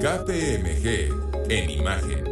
KPMG en imagen.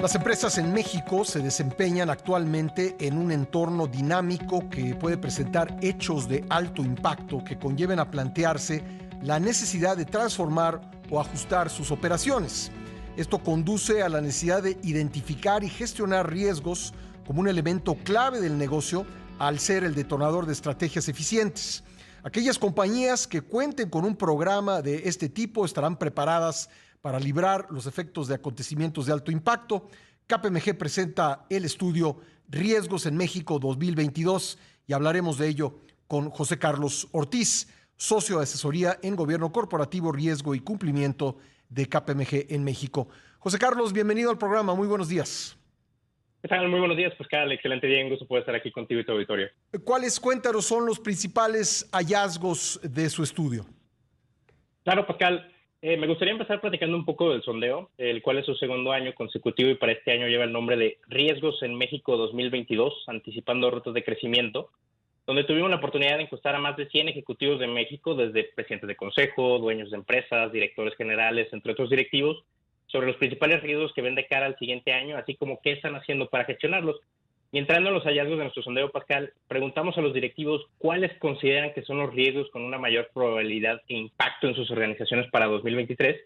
Las empresas en México se desempeñan actualmente en un entorno dinámico que puede presentar hechos de alto impacto que conlleven a plantearse la necesidad de transformar o ajustar sus operaciones. Esto conduce a la necesidad de identificar y gestionar riesgos como un elemento clave del negocio al ser el detonador de estrategias eficientes. Aquellas compañías que cuenten con un programa de este tipo estarán preparadas para librar los efectos de acontecimientos de alto impacto. KPMG presenta el estudio Riesgos en México 2022 y hablaremos de ello con José Carlos Ortiz, socio de asesoría en Gobierno Corporativo, Riesgo y Cumplimiento de KPMG en México. José Carlos, bienvenido al programa. Muy buenos días. ¿Qué tal? Muy buenos días, Pascal. Excelente día. Un gusto poder estar aquí contigo y tu auditorio. ¿Cuáles, cuéntanos, son los principales hallazgos de su estudio? Claro, Pascal. Eh, me gustaría empezar platicando un poco del sondeo, el cual es su segundo año consecutivo y para este año lleva el nombre de Riesgos en México 2022, anticipando retos de crecimiento, donde tuvimos la oportunidad de encuestar a más de 100 ejecutivos de México, desde presidentes de consejo, dueños de empresas, directores generales, entre otros directivos, sobre los principales riesgos que ven de cara al siguiente año, así como qué están haciendo para gestionarlos. Y entrando en los hallazgos de nuestro sondeo, Pascal, preguntamos a los directivos cuáles consideran que son los riesgos con una mayor probabilidad e impacto en sus organizaciones para 2023.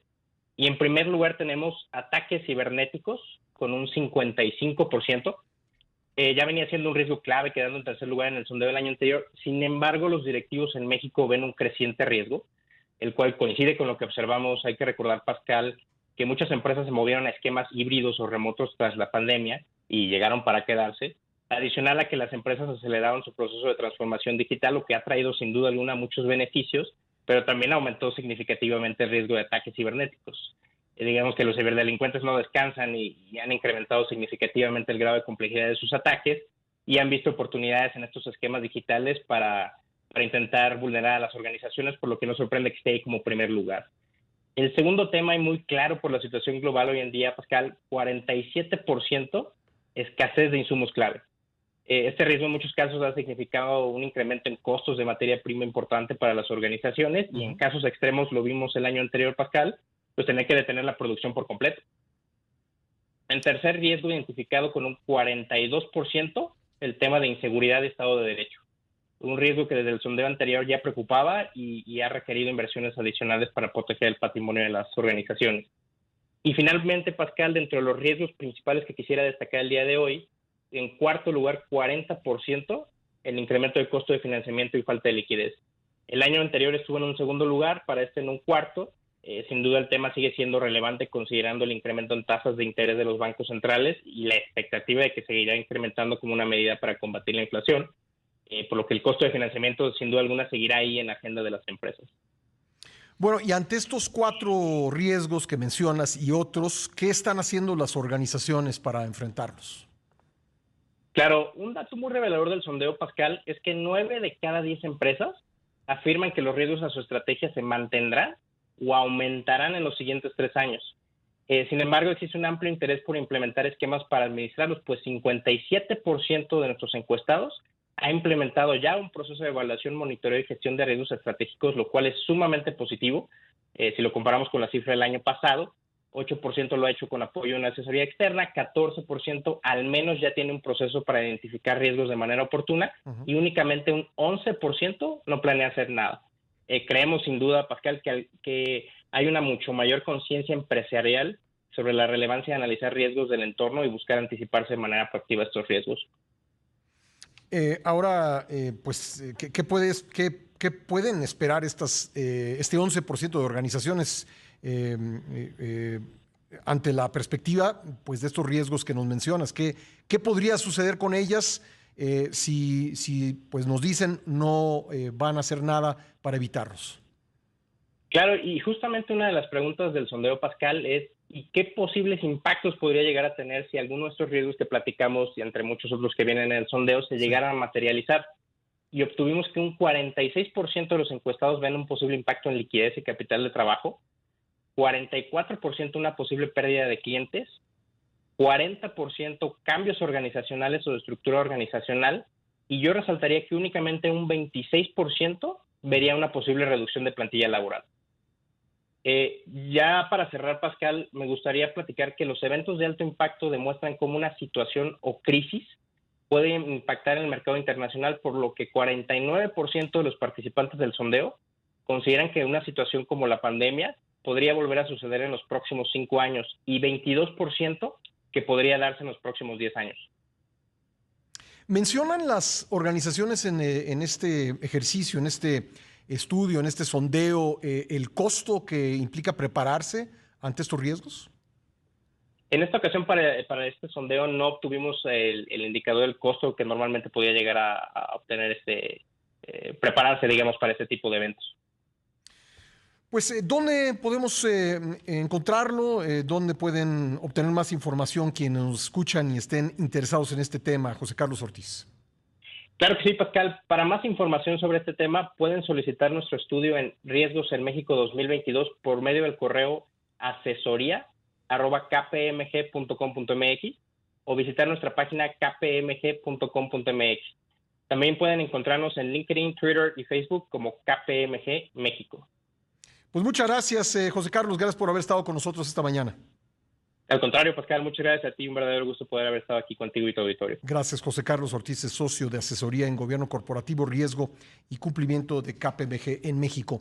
Y en primer lugar tenemos ataques cibernéticos con un 55%. Eh, ya venía siendo un riesgo clave, quedando en tercer lugar en el sondeo del año anterior. Sin embargo, los directivos en México ven un creciente riesgo, el cual coincide con lo que observamos. Hay que recordar, Pascal, que muchas empresas se movieron a esquemas híbridos o remotos tras la pandemia y llegaron para quedarse. Adicional a que las empresas aceleraron su proceso de transformación digital, lo que ha traído sin duda alguna muchos beneficios, pero también aumentó significativamente el riesgo de ataques cibernéticos. Eh, digamos que los ciberdelincuentes no descansan y, y han incrementado significativamente el grado de complejidad de sus ataques y han visto oportunidades en estos esquemas digitales para, para intentar vulnerar a las organizaciones, por lo que no sorprende que esté ahí como primer lugar. El segundo tema, y muy claro por la situación global hoy en día, Pascal, 47% escasez de insumos clave. Eh, este riesgo en muchos casos ha significado un incremento en costos de materia prima importante para las organizaciones y en casos extremos, lo vimos el año anterior, Pascal, pues tener que detener la producción por completo. En tercer riesgo identificado con un 42%, el tema de inseguridad de Estado de Derecho un riesgo que desde el sondeo anterior ya preocupaba y, ha requerido inversiones adicionales para proteger el patrimonio de las organizaciones. Y finalmente, Pascal, dentro de los riesgos principales que quisiera destacar el día de hoy, en cuarto lugar, 40% el incremento del costo de financiamiento y falta de liquidez. El año anterior estuvo en un segundo lugar, para este en un cuarto. Eh, sin duda el tema sigue siendo relevante considerando el incremento en tasas de interés de los bancos centrales y la expectativa de que seguirá incrementando como una medida para combatir la inflación. Eh, por lo que el costo de financiamiento sin duda alguna seguirá ahí en la agenda de las empresas. Bueno, y ante estos cuatro riesgos que mencionas y otros, ¿qué están haciendo las organizaciones para enfrentarlos? Claro, un dato muy revelador del sondeo, Pascal, es que nueve de cada diez empresas afirman que los riesgos a su estrategia se mantendrán o aumentarán en los siguientes tres años. Eh, sin embargo, existe un amplio interés por implementar esquemas para administrarlos, pues 57% de nuestros encuestados ha implementado ya un proceso de evaluación, monitoreo y gestión de riesgos estratégicos, lo cual es sumamente positivo. Eh, si lo comparamos con la cifra del año pasado, 8% lo ha hecho con apoyo de una asesoría externa, 14% al menos ya tiene un proceso para identificar riesgos de manera oportuna y únicamente un 11% no planea hacer nada. Eh, creemos sin duda, Pascal, que, que hay una mucho mayor conciencia empresarial sobre la relevancia de analizar riesgos del entorno y buscar anticiparse de manera proactiva a estos riesgos. Eh, ahora, eh, pues, eh, ¿qué, puedes, qué, pueden esperar estas, este 11% de organizaciones ante la perspectiva pues, de estos riesgos que nos mencionas? ¿Qué, qué podría suceder con ellas si, si pues, nos dicen no van a hacer nada para evitarlos? Claro, y justamente una de las preguntas del sondeo Pascal es y qué posibles impactos podría llegar a tener si alguno de estos riesgos que platicamos y entre muchos otros que vienen en el sondeo se llegaran a materializar. Y obtuvimos que un 46% de los encuestados ven un posible impacto en liquidez y capital de trabajo, 44% una posible pérdida de clientes, 40% cambios organizacionales o de estructura organizacional, y yo resaltaría que únicamente un 26% vería una posible reducción de plantilla laboral. Eh, ya para cerrar, Pascal, me gustaría platicar que los eventos de alto impacto demuestran cómo una situación o crisis puede impactar en el mercado internacional, por lo que 49% de los participantes del sondeo consideran que una situación como la pandemia podría volver a suceder en los próximos cinco años y 22% que podría darse en los próximos 10 años. Mencionan las organizaciones en, eh, en este ejercicio, en este estudio, en este sondeo, eh, el costo que implica prepararse ante estos riesgos? En esta ocasión, para, este sondeo, no obtuvimos el, indicador del costo que normalmente podía llegar a, obtener este, eh, prepararse, digamos, para este tipo de eventos. Pues, eh, ¿dónde podemos encontrarlo? ¿Dónde pueden obtener más información quienes nos escuchan y estén interesados en este tema, José Carlos Ortiz? Claro que sí, Pascal. Para más información sobre este tema, pueden solicitar nuestro estudio en Riesgos en México 2022 por medio del correo asesoría kpmg.com.mx o visitar nuestra página kpmg.com.mx. También pueden encontrarnos en LinkedIn, Twitter y Facebook como KPMG México. Pues muchas gracias, eh, José Carlos. Gracias por haber estado con nosotros esta mañana. Al contrario, Pascal, muchas gracias a ti. Un verdadero gusto poder haber estado aquí contigo y tu auditorio. Gracias, José Carlos Ortiz, socio de asesoría en gobierno corporativo, riesgo y cumplimiento de KPMG en México.